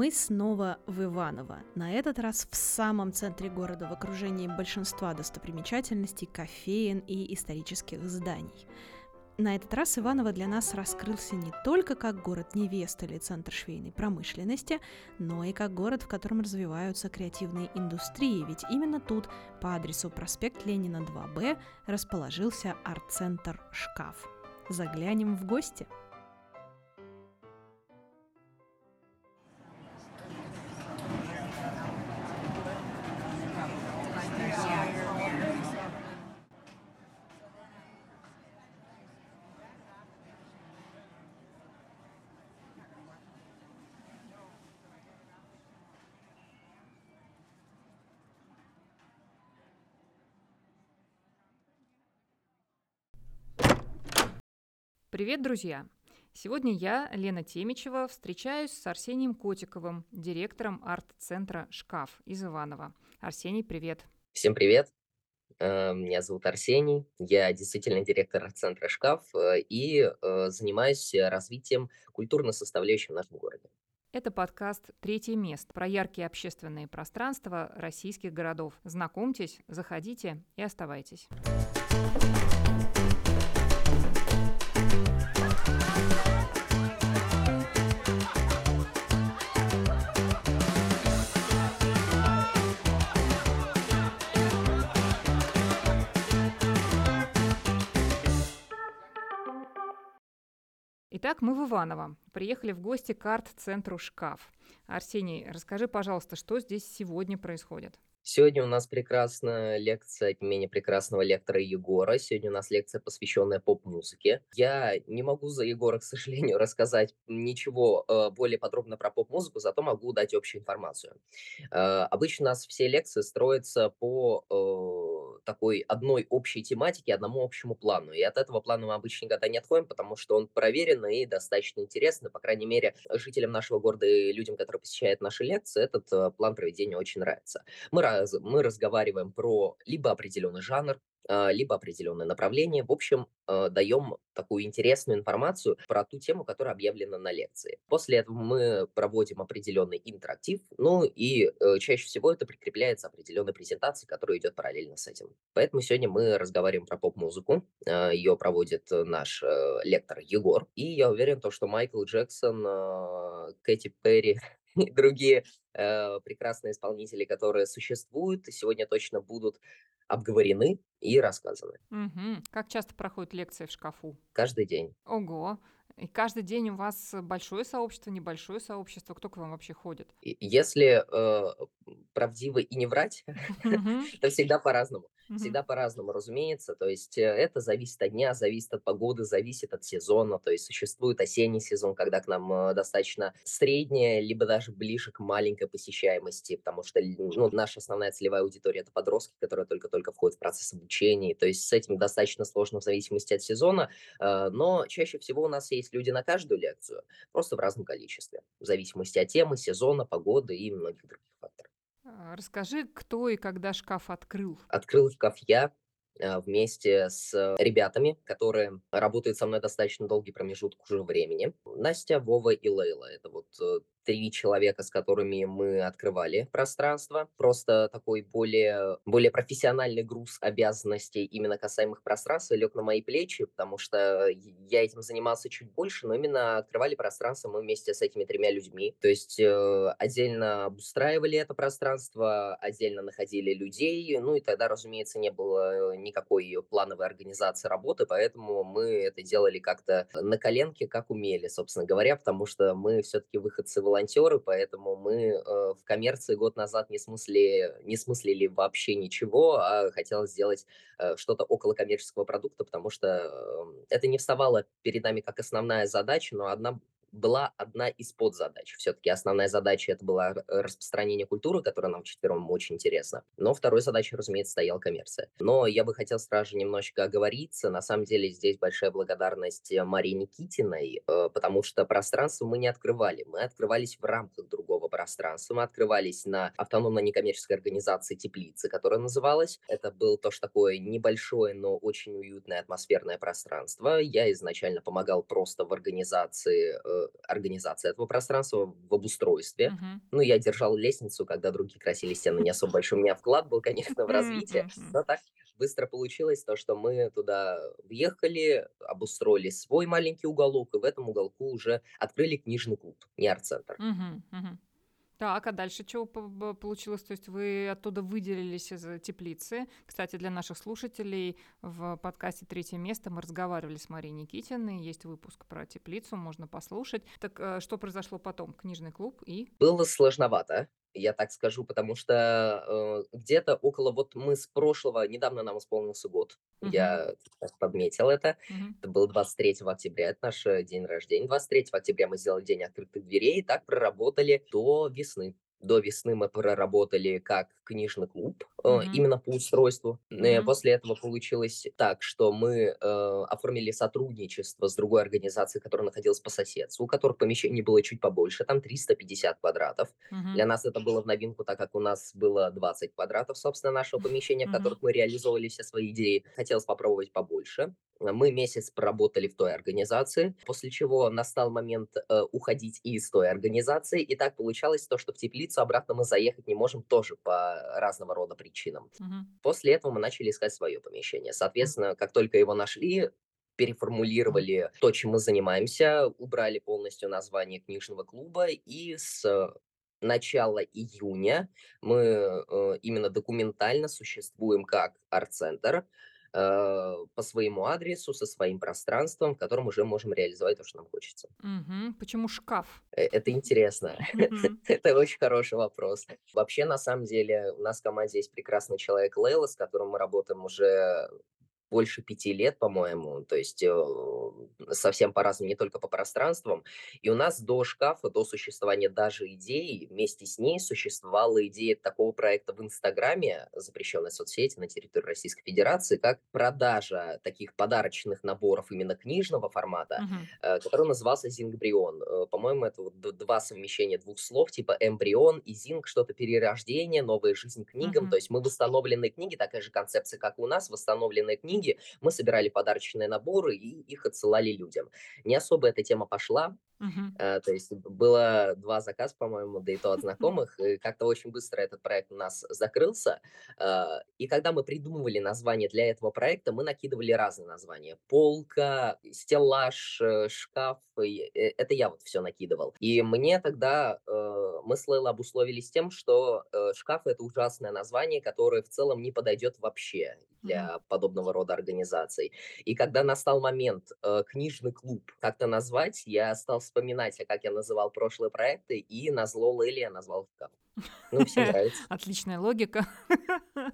Мы снова в Иваново. На этот раз в самом центре города, в окружении большинства достопримечательностей, кофеен и исторических зданий. На этот раз Иваново для нас раскрылся не только как город невест или центр швейной промышленности, но и как город, в котором развиваются креативные индустрии, ведь именно тут, по адресу проспект Ленина 2Б, расположился арт-центр «Шкаф». Заглянем в гости – Привет, друзья! Сегодня я, Лена Темичева, встречаюсь с Арсением Котиковым, директором арт-центра «Шкаф» из Иваново. Арсений, привет! Всем привет! Э, меня зовут Арсений, я действительно директор арт-центра «Шкаф» э, и э, занимаюсь развитием культурной составляющей в нашем городе. Это подкаст «Третье место» про яркие общественные пространства российских городов. Знакомьтесь, заходите и оставайтесь. Итак, мы в Иваново. Приехали в гости к арт-центру «Шкаф». Арсений, расскажи, пожалуйста, что здесь сегодня происходит? Сегодня у нас прекрасная лекция от не менее прекрасного лектора Егора. Сегодня у нас лекция, посвященная поп-музыке. Я не могу за Егора, к сожалению, рассказать ничего э, более подробно про поп-музыку, зато могу дать общую информацию. Э, обычно у нас все лекции строятся по э, такой одной общей тематике, одному общему плану. И от этого плана мы обычно никогда не отходим, потому что он проверенный и достаточно интересный. По крайней мере, жителям нашего города и людям, которые посещают наши лекции, этот э, план проведения очень нравится. Мы раз, мы разговариваем про либо определенный жанр, а, либо определенное направление. В общем, а, даем такую интересную информацию про ту тему, которая объявлена на лекции. После этого мы проводим определенный интерактив, ну и э, чаще всего это прикрепляется определенной презентацией, которая идет параллельно с этим. Поэтому сегодня мы разговариваем про поп-музыку. А, Ее проводит наш э, лектор Егор. И я уверен, то, что Майкл Джексон, Кэти Перри и другие э, прекрасные исполнители, которые существуют, сегодня точно будут обговорены и рассказаны. Угу. Как часто проходят лекции в шкафу? Каждый день. Ого. И каждый день у вас большое сообщество, небольшое сообщество? Кто к вам вообще ходит? Если э, правдиво и не врать, то всегда по-разному. Всегда по-разному, разумеется. То есть э, это зависит от дня, зависит от погоды, зависит от сезона. То есть существует осенний сезон, когда к нам э, достаточно средняя, либо даже ближе к маленькой посещаемости, потому что ну, наша основная целевая аудитория – это подростки, которые только-только входят в процесс обучения. То есть с этим достаточно сложно в зависимости от сезона, э, но чаще всего у нас есть люди на каждую лекцию, просто в разном количестве, в зависимости от темы, сезона, погоды и многих других факторов. А, расскажи, кто и когда шкаф открыл? Открыл шкаф я а, вместе с ребятами, которые работают со мной достаточно долгий промежуток уже времени. Настя, Вова и Лейла. Это вот э, три человека, с которыми мы открывали пространство. Просто такой более, более профессиональный груз обязанностей именно касаемых пространства лег на мои плечи, потому что я этим занимался чуть больше, но именно открывали пространство мы вместе с этими тремя людьми. То есть э, отдельно обустраивали это пространство, отдельно находили людей, ну и тогда, разумеется, не было никакой плановой организации работы, поэтому мы это делали как-то на коленке, как умели, собственно говоря, потому что мы все-таки выходцы волонтеры, поэтому мы э, в коммерции год назад не, смысле, не смыслили вообще ничего, а хотелось сделать э, что-то около коммерческого продукта, потому что э, это не вставало перед нами как основная задача, но одна была одна из подзадач. Все-таки основная задача это была распространение культуры, которая нам четвером очень интересна. Но второй задачей, разумеется, стояла коммерция. Но я бы хотел сразу же немножечко оговориться. На самом деле здесь большая благодарность Марии Никитиной, э, потому что пространство мы не открывали. Мы открывались в рамках другого пространства. Мы открывались на автономной некоммерческой организации «Теплицы», которая называлась. Это было тоже такое небольшое, но очень уютное атмосферное пространство. Я изначально помогал просто в организации э, организации этого пространства, в обустройстве. Мгм. Ну, я держал лестницу, когда другие красили стены, не особо большой у меня вклад был, конечно, в развитие, но так быстро получилось то, что мы туда въехали, обустроили свой маленький уголок, и в этом уголку уже открыли книжный клуб, не арт-центр. Мгм. Мгм. Так, а дальше б- получилось? То есть вы оттуда выделились из теплицы. Кстати, для наших слушателей в подкасте «Третье место» мы разговаривали с Марией Никитиной. Есть выпуск про теплицу, можно послушать. Так э, что произошло потом? Книжный клуб и... Было сложновато, я так скажу, потому что э, где-то около, вот мы с прошлого, недавно нам исполнился год, Мгм. я так подметил это, Мгм. это был 23 октября, это наш э, день рождения, 23 октября мы сделали день открытых дверей, и так проработали до весны. До весны мы проработали как книжный клуб, Мгм. именно по устройству. Мгм. После этого получилось так, что мы э, оформили сотрудничество с другой организацией, которая находилась по соседству, у которых помещений было чуть побольше, там 350 квадратов. Мгм. Для нас это было в новинку, так как у нас было 20 квадратов, собственно, нашего помещения, в Мгм. которых мы реализовывали все свои идеи. Хотелось попробовать побольше. Мы месяц проработали в той организации, после чего настал момент э, уходить и из той организации. И так получалось то, что в теплицу обратно мы заехать не можем тоже по разного рода причинам. Мгм. После этого мы начали искать свое помещение. Соответственно, как только его нашли, переформулировали то, чем мы занимаемся, убрали полностью название книжного клуба, и с начала июня мы э, именно документально существуем как арт-центр по своему адресу, со своим пространством, в котором уже можем реализовать то, что нам хочется. Мгм. Почему шкаф? Э, Это интересно. Мгм. Это очень хороший вопрос. Вообще, на самом деле, у нас в команде есть прекрасный человек Лейла, с которым мы работаем уже больше пяти лет, по-моему, то есть э, совсем по-разному, не только по пространствам. И у нас до шкафа, до существования даже идеи, вместе с ней существовала идея такого проекта в Инстаграме, запрещенной соцсети на территории Российской Федерации, как продажа таких подарочных наборов именно книжного формата, э, который назывался Зингбрион. Э, По-моему, это вот два совмещения двух слов, типа эмбрион и зинг, что-то перерождение, новая жизнь книгам. Мгм. То есть мы восстановленные книги, такая же концепция, как и у нас, восстановленные книги, мы собирали подарочные наборы и их отсылали людям. Не особо эта тема пошла, Э, То есть было два заказа, по-моему, да и то от знакомых. И как-то очень быстро этот проект у нас закрылся. Э, И когда мы придумывали название для этого проекта, мы накидывали разные названия. Полка, стеллаж, э, шкаф. и, э, Это я вот все накидывал. И мне тогда, мы с Лейлой обусловились тем, что шкаф – это ужасное название, которое в целом не подойдет вообще для подобного рода организаций. И когда настал момент книжный клуб как-то назвать, я стал вспоминать, а как я называл прошлые проекты, и на зло я назвал шкаф. Ну, всем нравится. Отличная логика.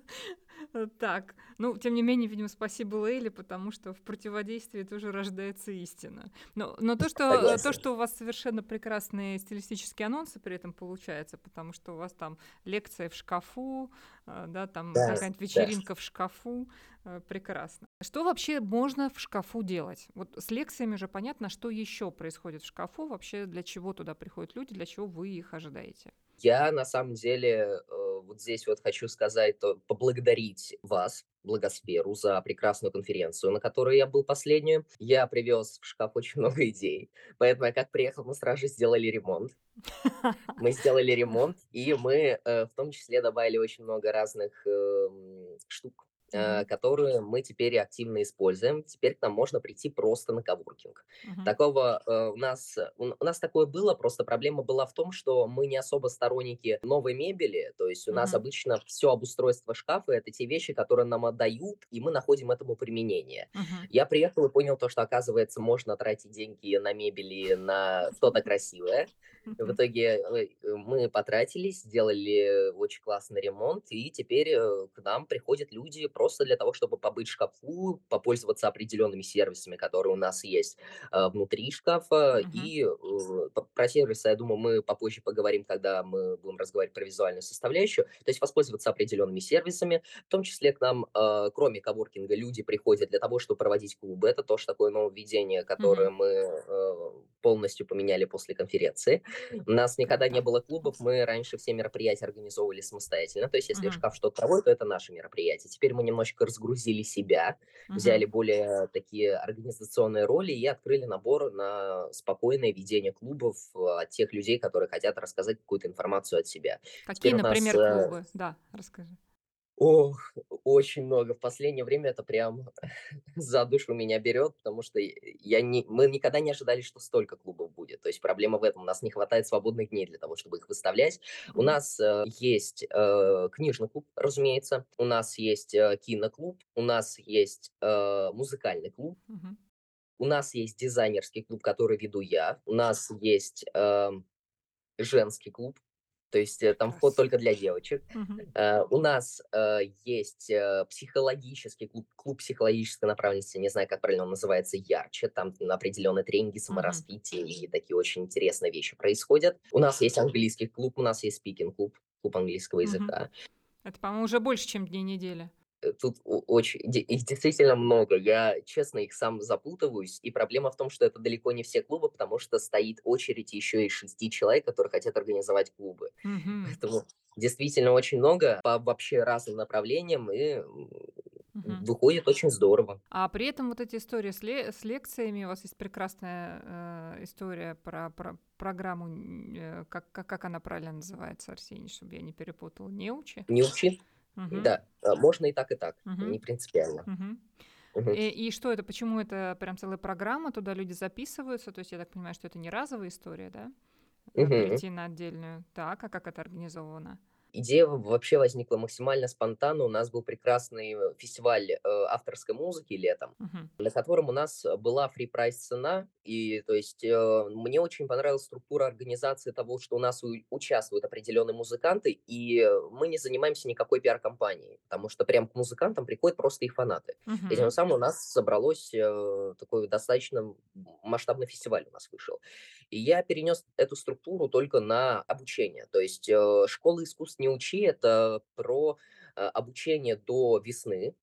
Так, ну, тем не менее, видимо, спасибо Лейле, потому что в противодействии тоже рождается истина. Но, но то, что, Согласен. то, что у вас совершенно прекрасные стилистические анонсы при этом получается, потому что у вас там лекция в шкафу, э, да, там Да, какая-нибудь да. вечеринка в шкафу, э, прекрасно. Что вообще можно в шкафу делать? Вот с лекциями же понятно, что еще происходит в шкафу, вообще для чего туда приходят люди, для чего вы их ожидаете. Я на самом деле э, вот здесь вот хочу сказать, то поблагодарить вас, Благосферу, за прекрасную конференцию, на которой я был последнюю. Я привез в шкаф очень много идей, поэтому я как приехал, мы сразу же сделали ремонт. Мы сделали ремонт, и мы э, в том числе добавили очень много разных э. Которые мы теперь активно используем. Теперь к нам можно прийти просто на коворкинг. Мгм. Такого э, у нас у, у нас такое было, просто проблема была в том, что мы не особо сторонники новой мебели, то есть у нас Мгм. обычно все обустройство шкафа это те вещи, которые нам отдают, и мы находим этому применение. Мгм. Я приехал и понял то, что оказывается можно тратить деньги на мебели на что-то красивое. В итоге э, мы потратились, сделали очень классный ремонт, и теперь э, к нам приходят люди просто для того, чтобы побыть в шкафу, попользоваться определенными сервисами, которые у нас есть э, внутри шкафа. Мгм. И э, про сервисы, я думаю, мы попозже поговорим, когда мы будем разговаривать про визуальную составляющую. То есть воспользоваться определенными сервисами, в том числе к нам, э, кроме коворкинга, люди приходят для того, чтобы проводить клубы. Это тоже такое нововведение, которое Мгм. мы э, полностью поменяли после конференции. У нас никогда не было клубов, мы раньше все мероприятия организовывали самостоятельно. То есть, если шкаф что-то проводит, то это наше мероприятие. Теперь мы немножечко разгрузили себя, взяли более такие организационные роли и открыли набор на спокойное ведение клубов от тех людей, которые хотят рассказать какую-то информацию от себя. Какие, Теперь у нас например, э, клубы? Да, расскажи. Ох, очень много. В последнее время это прям за душу меня берет, потому что я не, мы никогда не ожидали, что столько клубов будет. То есть проблема в этом. У нас не хватает свободных дней для того, чтобы их выставлять. У нас э, есть э, книжный клуб, разумеется. У нас есть э, киноклуб. У нас есть э, музыкальный клуб. Мгм. У нас есть дизайнерский клуб, который веду я. У нас есть эм, женский клуб. То есть э, там вход только для девочек. Э, У нас э, есть психологический клуб, клуб психологической направленности, не знаю, как правильно он называется, ярче. Там определенные тренинги, саморазвитие и такие очень интересные вещи происходят. У нас есть английский клуб, у нас есть спикинг-клуб, клуб английского языка. Это, по-моему, уже больше, чем дни недели. Э, Тут очень, их действительно много. Я, честно, их сам запутываюсь. И проблема в том, что это далеко не все клубы, потому что стоит очередь еще из шести человек, которые хотят организовать клубы. Мгм. Поэтому действительно очень много по вообще разным направлениям, и Мгм. выходит очень здорово. А при этом вот эти истории с, ле- с лекциями, у вас есть прекрасная э, история про, про программу, э, как, как, как она правильно называется, Арсений, чтобы я не перепутала, неучи? Не учи? Мгм. Да, а, можно и так, и так. Мгм. Не принципиально. Мгм. И, и что это, почему это прям целая программа, туда люди записываются, то есть я так понимаю, что это не разовая история, да? Э, Мгм. Прийти на отдельную. Так, а как это организовано? Идея вообще возникла максимально спонтанно. У нас был прекрасный э, фестиваль э, авторской музыки летом, Мгм. на котором у нас была фри-прайс цена. И то есть э, мне очень понравилась структура организации того, что у нас у- участвуют определенные музыканты, и э, мы не занимаемся никакой пиар-компанией, потому что прям к музыкантам приходят просто их фанаты. И тем самым у нас собралось э, такой достаточно масштабный фестиваль у нас вышел. И я перенес эту структуру только на обучение. То есть э, школа искусств не учи, это про э, обучение до весны.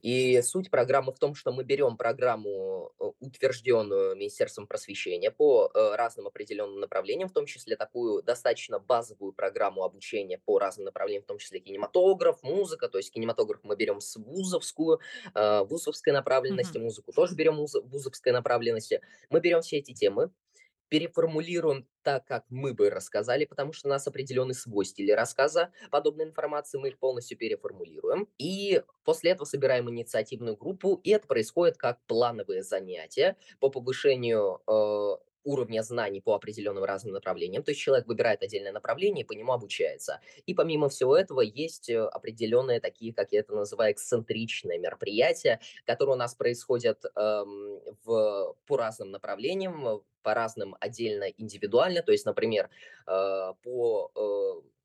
И суть программы в том, что мы берем программу, э, утвержденную Министерством просвещения по э, разным определенным направлениям, в том числе такую достаточно базовую программу обучения по разным направлениям, в том числе кинематограф, музыка. То есть кинематограф мы берем с вузовскую, э, вузовской направленности, музыку тоже берем вуз- вузовской направленности. Мы берем все эти темы, переформулируем так, как мы бы рассказали, потому что у нас определенный свой стиль рассказа подобной информации, мы их полностью переформулируем. И после этого собираем инициативную группу, и это происходит как плановые занятия по повышению э, уровня знаний по определенным разным направлениям. То есть человек выбирает отдельное направление и по нему обучается. И помимо всего этого есть э, определенные такие, как я это называю, эксцентричные мероприятия, которые у нас происходят эм, в, по разным направлениям, по разным отдельно индивидуально. То есть, например, э, по э,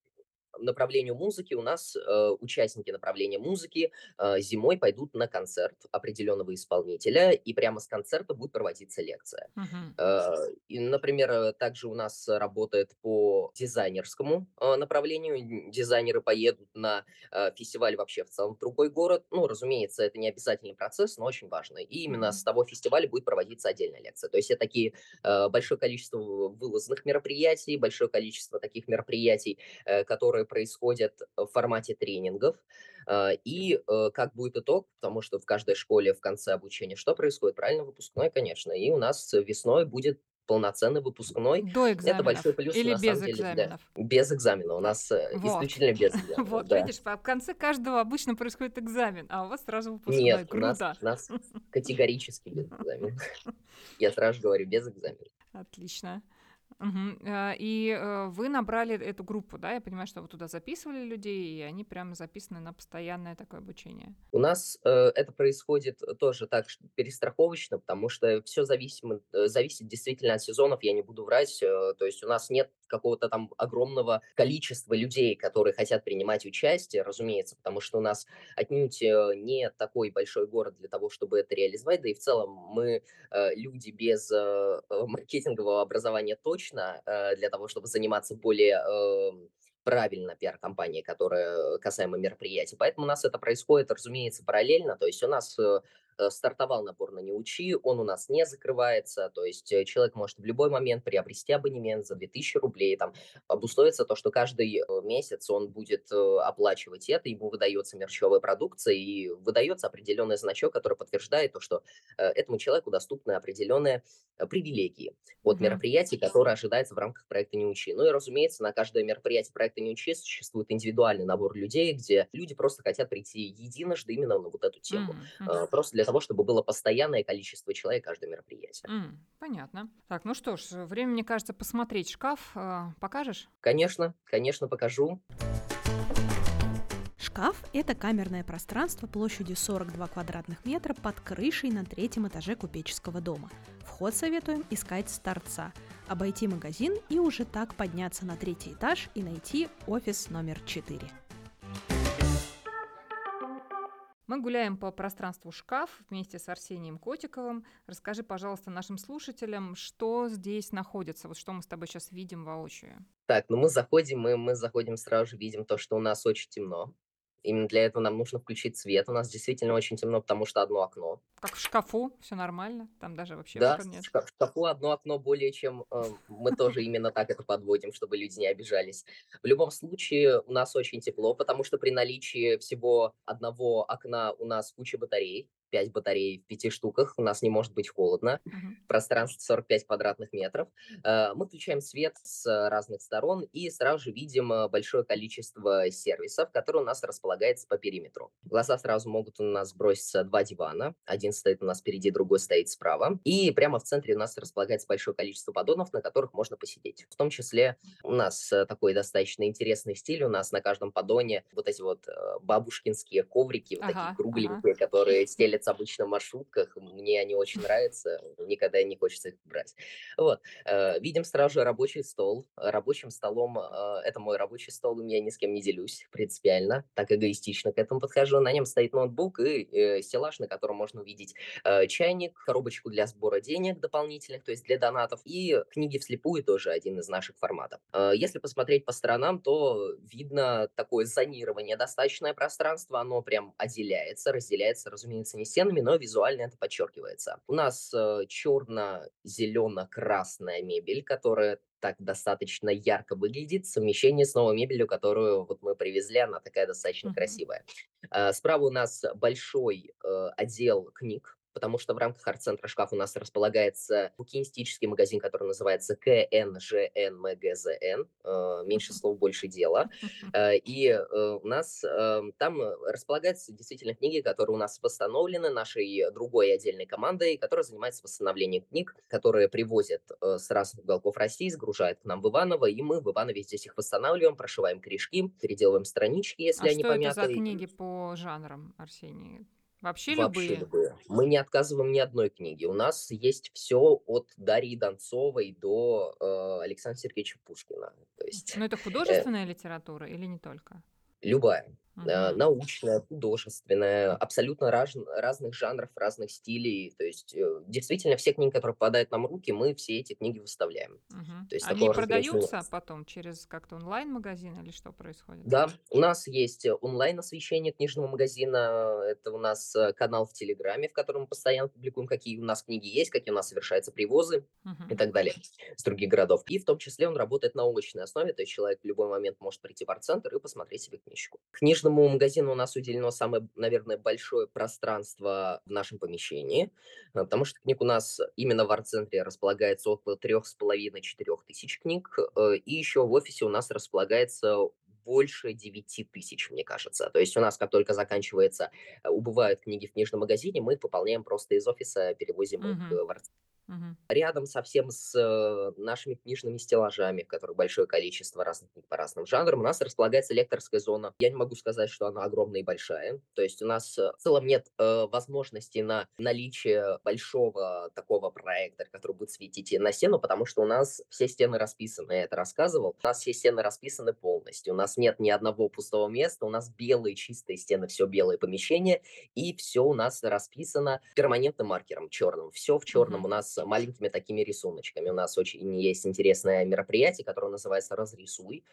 направлению музыки у нас э, участники направления музыки э, зимой пойдут на концерт определенного исполнителя, и прямо с концерта будет проводиться лекция. Мгм. Э, И, например, э, также у нас работает по дизайнерскому э, направлению. Дизайнеры поедут на э, фестиваль вообще в целом в другой город. Ну, разумеется, это не обязательный процесс, но очень важно. И именно с того фестиваля будет проводиться отдельная лекция. То есть это такие э, большое количество вылазных мероприятий, большое количество таких мероприятий, э, которые происходят в формате тренингов. Э, И э, как будет итог, потому что в каждой школе в конце обучения что происходит? Правильно, выпускной, конечно. И у нас весной будет полноценный выпускной. До Это большой экзаменов плюс, или на самом без деле, да. экзаменов? Без экзамена. У нас э, Вот. исключительно без экзамена, Вот, да. видишь, в конце каждого обычно происходит экзамен, а у вас сразу выпускной. Нет, у нас, Круто. у нас категорически без экзамена. Я сразу говорю, без экзамена. Отлично. А, И э, вы набрали эту группу, да? Я понимаю, что вы туда записывали людей, и они прямо записаны на постоянное такое обучение. У нас э, это происходит тоже так перестраховочно, потому что все зависит, зависит действительно от сезонов, я не буду врать. э, то есть у нас нет какого-то там огромного количества людей, которые хотят принимать участие, разумеется, потому что у нас отнюдь э, не такой большой город для того, чтобы это реализовать, да и в целом мы э, люди без э, э, маркетингового образования точно, э, для того, чтобы заниматься более эм, правильно пиар-компанией, которая касаемо мероприятий. Поэтому у нас это происходит, разумеется, параллельно. То есть у нас э, э, стартовал набор на «Неучи», он у нас не закрывается, то есть э, человек может в любой момент приобрести абонемент за 2000 рублей, там обусловится то, что каждый э, месяц он будет оплачивать это, ему выдается мерчевая продукция и выдается определенный значок, который подтверждает то, что этому человеку доступны определенные привилегии от mm-hmm. мероприятий, которые ожидаются в рамках проекта «Не учи». Ну и, разумеется, на каждое мероприятие проекта «Не учи» существует индивидуальный набор людей, где люди просто хотят прийти единожды именно на вот эту тему. Mm-hmm. Просто для того, чтобы было постоянное количество человек каждое мероприятие. Mm, понятно. Так, ну что ж, время, мне кажется, посмотреть шкаф. А, покажешь? Конечно, конечно, покажу. Шкаф – это камерное пространство площадью 42 квадратных метра под крышей на третьем этаже купеческого дома. Вход советуем искать с торца, обойти магазин и уже так подняться на третий этаж и найти офис номер 4. Мы гуляем по пространству шкаф вместе с Арсением Котиковым. Расскажи, пожалуйста, нашим слушателям, что здесь находится, вот что мы с тобой сейчас видим воочию. Так, ну мы заходим, мы, мы заходим сразу же видим то, что у нас очень темно. Именно для этого нам нужно включить свет. У нас действительно очень темно, потому что одно окно. Как в шкафу, все нормально, там даже вообще да, нет. в шкафу одно окно более чем э, мы тоже именно так это подводим, чтобы люди не обижались. В любом случае у нас очень тепло, потому что при наличии всего одного окна у нас куча батарей, 5 батарей в 5 штуках, у нас не может быть холодно, uh-huh. пространство 45 квадратных метров. Э, мы включаем свет с разных сторон и сразу же видим э, большое количество сервисов, которые у нас располагаются по периметру. глаза сразу могут у нас броситься два дивана, один стоит у нас впереди, другой стоит справа, и прямо в центре у нас располагается большое количество поддонов, на которых можно посидеть. В том числе у нас э, такой достаточно интересный стиль, у нас на каждом поддоне вот эти вот бабушкинские коврики, вот ага, такие кругленькие, ага. которые стелят стелятся обычно в маршрутках. Мне они очень нравятся, никогда не хочется их брать. Вот. Э, видим сразу же рабочий стол. Рабочим столом, э, это мой рабочий стол, я ни с кем не делюсь принципиально, так эгоистично к этому подхожу. На нем стоит ноутбук и э, стеллаж, на котором можно увидеть чайник, коробочку для сбора денег дополнительных, то есть для донатов, и книги вслепую тоже один из наших форматов. Если посмотреть по сторонам, то видно такое зонирование, достаточное пространство, оно прям отделяется, разделяется, разумеется, не стенами, но визуально это подчеркивается. У нас э, черно-зелено-красная мебель, которая так достаточно ярко выглядит. Совмещение с новой мебелью, которую вот мы привезли, она такая достаточно mm-hmm. красивая. Э, справа у нас большой э, отдел книг, потому что в рамках арт-центра «Шкаф» у нас располагается букинистический магазин, который называется КНЖНМГЗН, э, меньше слов, больше дела. Э, и э, у нас там располагаются действительно книги, которые у нас восстановлены нашей другой отдельной командой, которая занимается восстановлением книг, которые привозят с разных уголков России, сгружают к нам в Иваново, и мы в Иванове здесь их восстанавливаем, прошиваем корешки, переделываем странички, если а они помяты. что это за книги по жанрам, Арсений? Вообще, Вообще любые? любые. Мы не отказываем ни одной книги. У нас есть все от Дарьи Донцовой до э, Александра Сергеевича Пушкина. То есть, Но это э, художественная литература или не только? любая. Угу. научная, художественная, абсолютно раз, разных жанров, разных стилей. То есть э, действительно все книги, которые попадают нам в руки, мы все эти книги выставляем. Угу. То есть Они продаются потом через как-то онлайн-магазин или что происходит? Да, у нас есть онлайн-освещение книжного магазина. Это у нас э, канал в Телеграме, в котором мы постоянно публикуем, какие у нас книги есть, какие у нас совершаются привозы угу. и так далее с других городов. И в том числе он работает на очной основе, то есть человек в любой момент может прийти в арт-центр и посмотреть себе книжку. Книжный Книжному магазину у нас уделено самое, наверное, большое пространство в нашем помещении, э, потому что книг у нас именно в арт-центре располагается около трех с половиной четырех тысяч книг, э, и еще в офисе у нас располагается больше 9 тысяч, мне кажется. То есть у нас, как только заканчивается, э, убывают книги в книжном магазине, мы их пополняем просто из офиса, перевозим uh-huh. их в арт Мгм. Рядом совсем с э, нашими книжными стеллажами, в которых большое количество разных книг по разным жанрам, у нас располагается лекторская зона. Я не могу сказать, что она огромная и большая. То есть у нас э, в целом нет э, возможности на наличие большого такого проекта, который будет светить на стену, потому что у нас все стены расписаны. Я это рассказывал. У нас все стены расписаны полностью. У нас нет ни одного пустого места. У нас белые чистые стены, все белое помещение, и все у нас расписано перманентным маркером черным. Все в черном. У нас с маленькими такими рисуночками. У нас очень есть интересное мероприятие, которое называется «Разрисуй».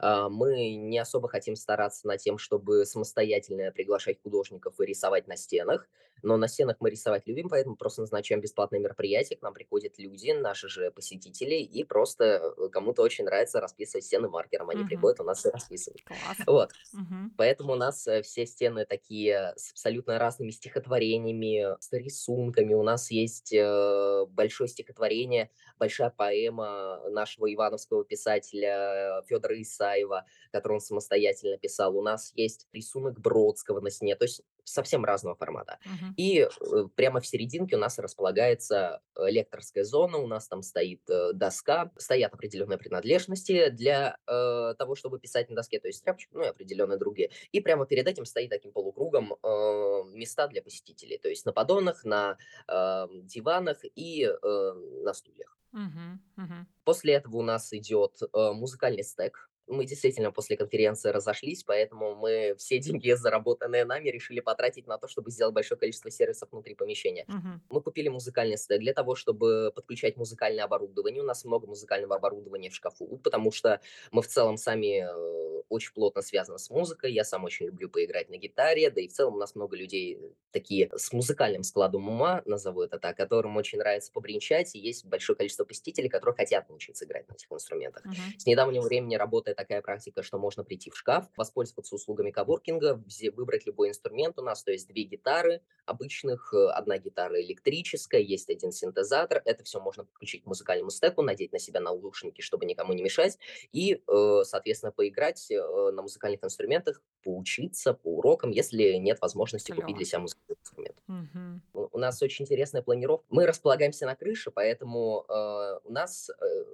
А, мы не особо хотим стараться над тем, чтобы самостоятельно приглашать художников и рисовать на стенах, но на стенах мы рисовать любим, поэтому просто назначаем бесплатное мероприятие, к нам приходят люди, наши же посетители, и просто э, кому-то очень нравится расписывать стены маркером, они Мгм. приходят, у нас и расписывают. Класс. Вот. Мгм. Поэтому у нас э, все стены такие с абсолютно разными стихотворениями, с рисунками. У нас есть э, большое стихотворение, большая поэма нашего ивановского писателя Федора Исаева, который он самостоятельно писал. У нас есть рисунок Бродского на стене, то есть совсем разного формата. Мгм. И э, прямо в серединке у нас располагается лекторская зона, у нас там стоит э, доска, стоят определенные принадлежности для э, того, чтобы писать на доске, то есть тряпочка, ну и определенные другие. И прямо перед этим стоит таким полукругом э, места для посетителей, то есть на поддонах, на э, диванах и э, на стульях. Мгм. Мгм. После этого у нас идет э, музыкальный стек. Мы действительно после конференции разошлись, поэтому мы все деньги, заработанные нами, решили потратить на то, чтобы сделать большое количество сервисов внутри помещения. Мгм. Мы купили музыкальный стек для того, чтобы подключать музыкальное оборудование. У нас много музыкального оборудования в шкафу, потому что мы в целом сами э, очень плотно связаны с музыкой. Я сам очень люблю поиграть на гитаре, да и в целом у нас много людей э, такие с музыкальным складом ума, назову это так, которым очень нравится побренчать, и есть большое количество посетителей, которые хотят научиться играть на этих инструментах. Мгм. С недавнего времени работает такая практика, что можно прийти в шкаф, воспользоваться услугами коворкинга, выбрать любой инструмент у нас, то есть две гитары обычных, э, одна гитара электрическая, есть один синтезатор, это все можно подключить к музыкальному стеку, надеть на себя наушники, чтобы никому не мешать, и, э, соответственно, поиграть на музыкальных инструментах, поучиться по урокам, если нет возможности купить Клёво. для себя музыкальный инструмент. Мгм. У у нас очень интересная планировка. Мы располагаемся на крыше, поэтому э, у нас э,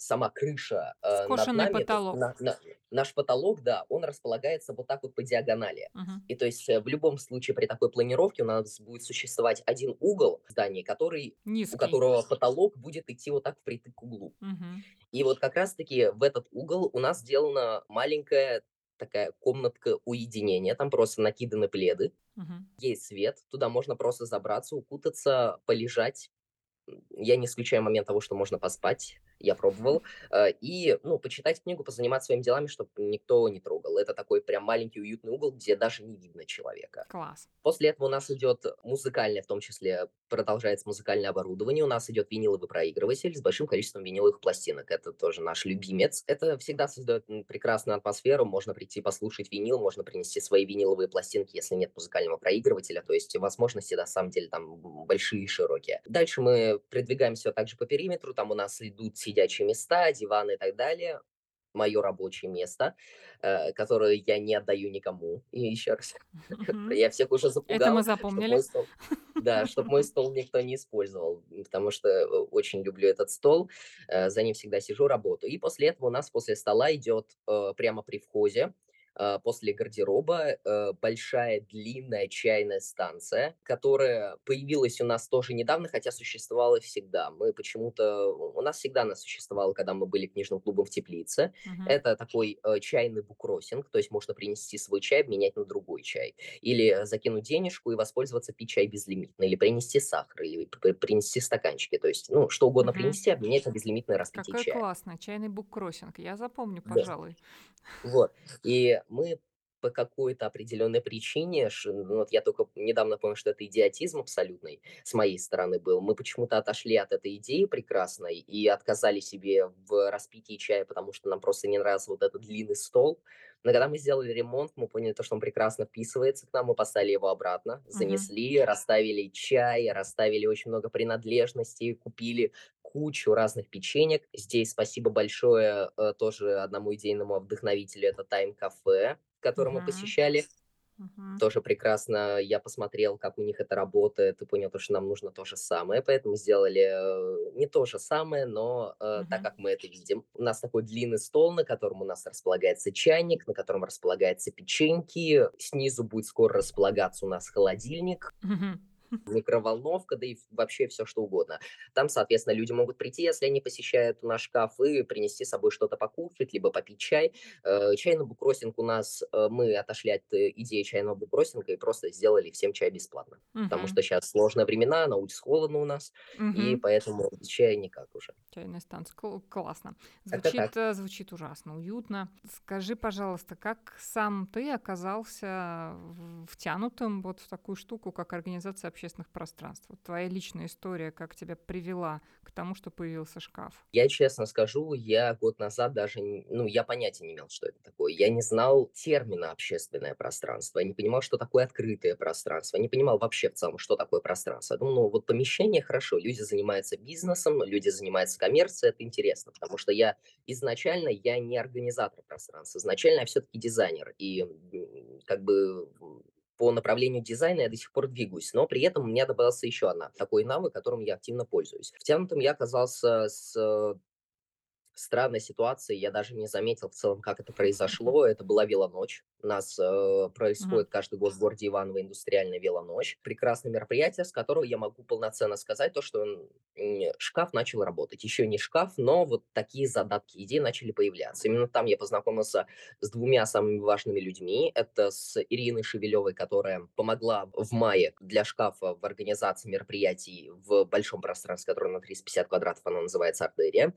сама крыша э, над Скошенный нами, то есть потолок. на- на- наш потолок, да, он располагается вот так вот по диагонали. Мгм. И то есть э, в любом случае при такой планировке у нас будет существовать один угол здания, который, у Низкий. которого потолок будет идти вот так впритык к углу. Мгм. И вот как раз-таки в этот угол у нас сделана маленькая такая комнатка уединения, там просто накиданы пледы, Мгм. есть свет, туда можно просто забраться, укутаться, полежать. Я не исключаю момент того, что можно поспать, я пробовал, э, и, ну, почитать книгу, позаниматься своими делами, чтобы никто не трогал. Это такой прям маленький уютный угол, где даже не видно человека. Класс. После этого у нас идет музыкальное, в том числе продолжается музыкальное оборудование. У нас идет виниловый проигрыватель с большим количеством виниловых пластинок. Это тоже наш любимец. Это всегда создает прекрасную атмосферу. Можно прийти послушать винил, можно принести свои виниловые пластинки, если нет музыкального проигрывателя. То есть возможности на самом деле там большие и широкие. Дальше мы продвигаемся также по периметру. Там у нас идут сидячие места, диваны и так далее мое рабочее место, э, которое я не отдаю никому. И еще раз, Мгм. я всех уже Это мы запугал, запомнили. стол, да, чтобы мой стол никто не использовал, потому что э, очень люблю этот стол, э, за ним всегда сижу, работаю. И после этого у нас после стола идет э, прямо при входе, после гардероба, э, большая длинная чайная станция, которая появилась у нас тоже недавно, хотя существовала всегда. Мы почему-то... У нас всегда она существовала, когда мы были книжным клубом в Теплице. Мгм. Это такой э, чайный буккроссинг, то есть можно принести свой чай, обменять на другой чай. Или закинуть денежку и воспользоваться, пить чай безлимитно. Или принести сахар, или принести стаканчики. То есть, ну, что угодно Мгм. принести, обменять на безлимитное распитие Какой чая. классный чайный буккроссинг. Я запомню, Да. пожалуй. Вот. И мы по какой-то определенной причине, ну, вот я только недавно понял, что это идиотизм абсолютный с моей стороны был. Мы почему-то отошли от этой идеи прекрасной и отказали себе в распитии чая, потому что нам просто не нравился вот этот длинный стол. Но когда мы сделали ремонт, мы поняли, то, что он прекрасно вписывается к нам, мы поставили его обратно, занесли, расставили чай, расставили очень много принадлежностей, купили кучу разных печенек. Здесь спасибо большое э, тоже одному идейному вдохновителю, это Time Cafe, который мы Мгм. посещали. Мгм. Тоже прекрасно я посмотрел, как у них это работает, и понял, то, что нам нужно то же самое, поэтому сделали э, не то же самое, но э, так Мгм. как мы это видим. У нас такой длинный стол, на котором у нас располагается чайник, на котором располагаются печеньки, снизу будет скоро располагаться у нас холодильник, Мгм. Микроволновка, да и вообще все что угодно. Там, соответственно, люди могут прийти, если они посещают наш шкаф, и принести с собой что-то покушать, либо попить чай. Э, чайный буккроссинг у нас, э, мы отошли от э, идеи чайного буккроссинга и просто сделали всем чай бесплатно. Потому Мгм. что сейчас сложные времена, на улице холодно у нас, и Мгм. поэтому чая никак уже. Чайная станция. Кл- Классно. Звучит, так. звучит ужасно, уютно. Скажи, пожалуйста, как сам ты оказался втянутым вот в такую штуку, как организация общественных пространств? Вот твоя личная история, как тебя привела к тому, что появился шкаф? Я честно скажу, я год назад даже, ну, я понятия не имел, что это такое. Я не знал термина общественное пространство, я не понимал, что такое открытое пространство, я не понимал вообще в целом, что такое пространство. Я думал, ну, вот помещение хорошо, люди занимаются бизнесом, люди занимаются коммерцией, это интересно, потому что я изначально, я не организатор пространства, изначально я все-таки дизайнер, и как бы по направлению дизайна я до сих пор двигаюсь, но при этом у меня добавился еще одна такой навык, которым я активно пользуюсь. Втянутым я оказался с э, странной ситуации. Я даже не заметил в целом, как это произошло. Это была велоночь. У нас э, происходит каждый год в городе Иваново индустриальная велоночь. Прекрасное мероприятие, с которого я могу полноценно сказать то, что м, шкаф начал работать. Еще не шкаф, но вот такие задатки идей начали появляться. Именно там я познакомился с двумя самыми важными людьми. Это с Ириной Шевелевой, которая помогла в мае для шкафа в организации мероприятий в большом пространстве, которое на 350 квадратов, оно называется «Артерия».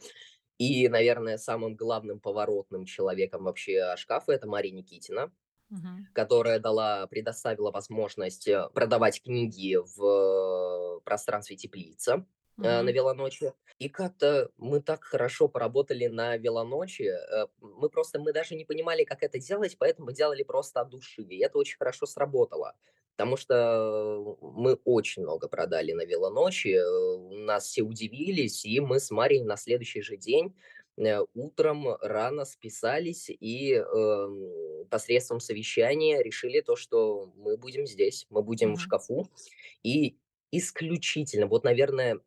И, наверное, самым главным поворотным человеком вообще шкафа это Мария Никитина, Мгм. которая дала, предоставила возможность э, продавать книги в пространстве теплица э, на велоночи. И как-то мы так хорошо поработали на велоночи, э, мы просто, мы даже не понимали, как это делать, поэтому мы делали просто от души, и это очень хорошо сработало. Потому что мы очень много продали на велоночи, э, нас все удивились, и мы с Марией на следующий же день э, утром рано списались и эм, посредством совещания решили то, что мы будем здесь, мы будем в Мгм. шкафу. И исключительно, вот, наверное,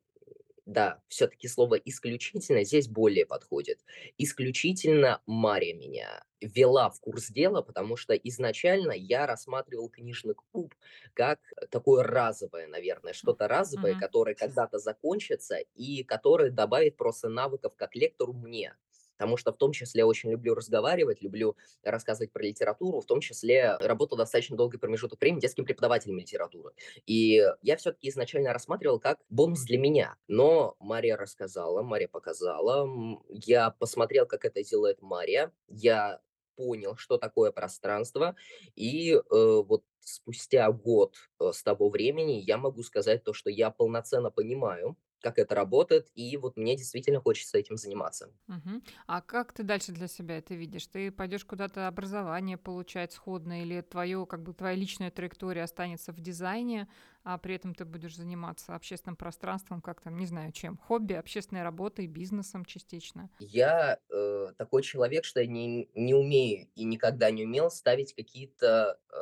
да, все-таки слово исключительно здесь более подходит. Исключительно Мария меня ввела в курс дела, потому что изначально я рассматривал книжный клуб как такое разовое, наверное, что-то разовое, Мгм. которое когда-то закончится и которое добавит просто навыков как лектору мне. Потому что в том числе очень люблю разговаривать, люблю рассказывать про литературу, в том числе работал достаточно долгий промежуток времени детским преподавателем литературы. И я все-таки изначально рассматривал как бонус для меня. Но Мария рассказала, Мария показала, я посмотрел, как это делает Мария, я понял, что такое пространство, и э, вот спустя год э, с того времени я могу сказать то, что я полноценно понимаю, как это работает, и вот мне действительно хочется этим заниматься. Мгм. А как ты дальше для себя это видишь? Ты пойдешь куда-то образование получать сходное, или твое, как бы твоя личная траектория останется в дизайне, а при этом ты будешь заниматься общественным пространством, как там, не знаю, чем, хобби, общественной работой, бизнесом частично? Я э, такой человек, что я не, не умею и никогда не умел ставить какие-то э,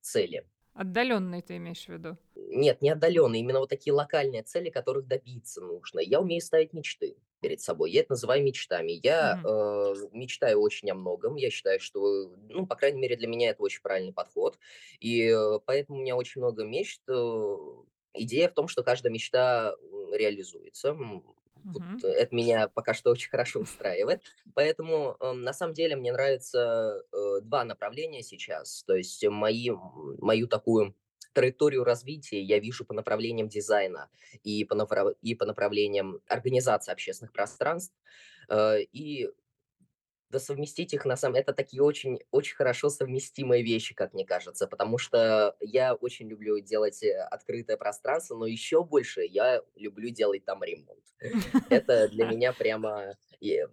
цели. Отдаленный ты имеешь в виду? Нет, не отдаленные, именно вот такие локальные цели, которых добиться нужно. Я умею ставить мечты перед собой. Я это называю мечтами. Я Мгм. э, мечтаю очень о многом. Я считаю, что, ну, по крайней мере, для меня это очень правильный подход. И э, поэтому у меня очень много мечт. Э, идея в том, что каждая мечта реализуется. М, Вот Мгм. это меня пока что очень хорошо устраивает. Поэтому э, на самом деле мне нравится э, два направления сейчас. То есть мои, мою такую траекторию развития я вижу по направлениям дизайна и по, направ- и по направлениям организации общественных пространств. Э, И да совместить их на самом это такие очень очень хорошо совместимые вещи, как мне кажется, потому что я очень люблю делать, э, открытое пространство, но еще больше я люблю делать там ремонт. Это для меня прямо, э,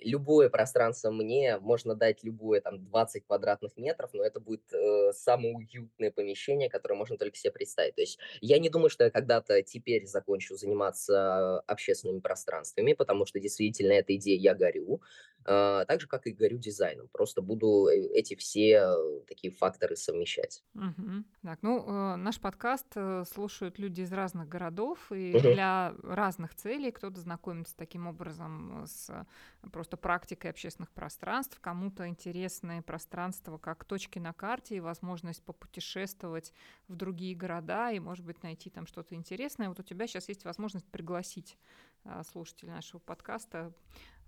любое пространство мне можно дать любое там 20 квадратных метров, но это будет, э, самое уютное помещение, которое можно только себе представить. То есть я не думаю, что я когда-то теперь закончу заниматься общественными пространствами, потому что действительно этой идеей я горю. А, так же, как и горю дизайном. Просто буду э, эти все э, такие факторы совмещать. Мгм. Так, ну, э, наш подкаст слушают люди из разных городов и Мгм. для разных целей. Кто-то знакомится таким образом с просто практикой общественных пространств, кому-то интересные пространства как точки на карте и возможность попутешествовать в другие города и, может быть, найти там что-то интересное. Вот у тебя сейчас есть возможность пригласить слушателей нашего подкаста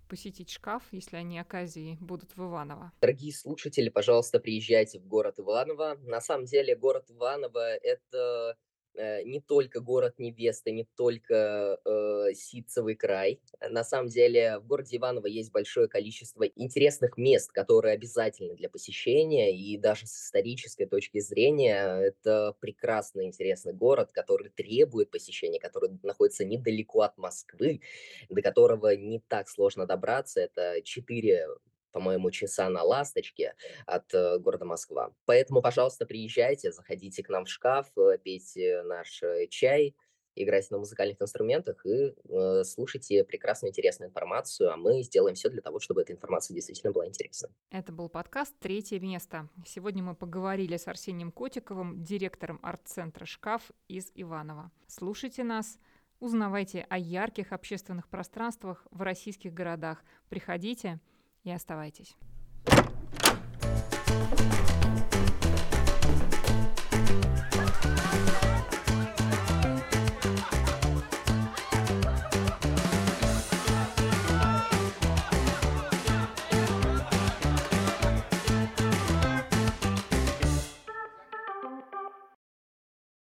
посетить шкаф, если они оказии будут в Иваново. Дорогие слушатели, пожалуйста, приезжайте в город Иваново. На самом деле город Иваново– это не только город невесты, не только э, ситцевый край. На самом деле в городе Иваново есть большое количество интересных мест, которые обязательны для посещения, и даже с исторической точки зрения это прекрасный, интересный город, который требует посещения, который находится недалеко от Москвы, до которого не так сложно добраться. Это 4 по-моему, часа на «Ласточке» от э, города Москва. Поэтому, пожалуйста, приезжайте, заходите к нам в шкаф, э, пейте наш э, чай, играйте на музыкальных инструментах и э, слушайте прекрасную, интересную информацию, а мы сделаем все для того, чтобы эта информация действительно была интересна. Это был подкаст «Третье место». Сегодня мы поговорили с Арсением Котиковым, директором арт-центра «Шкаф» из Иваново. Слушайте нас, узнавайте о ярких общественных пространствах в российских городах. Приходите – и оставайтесь.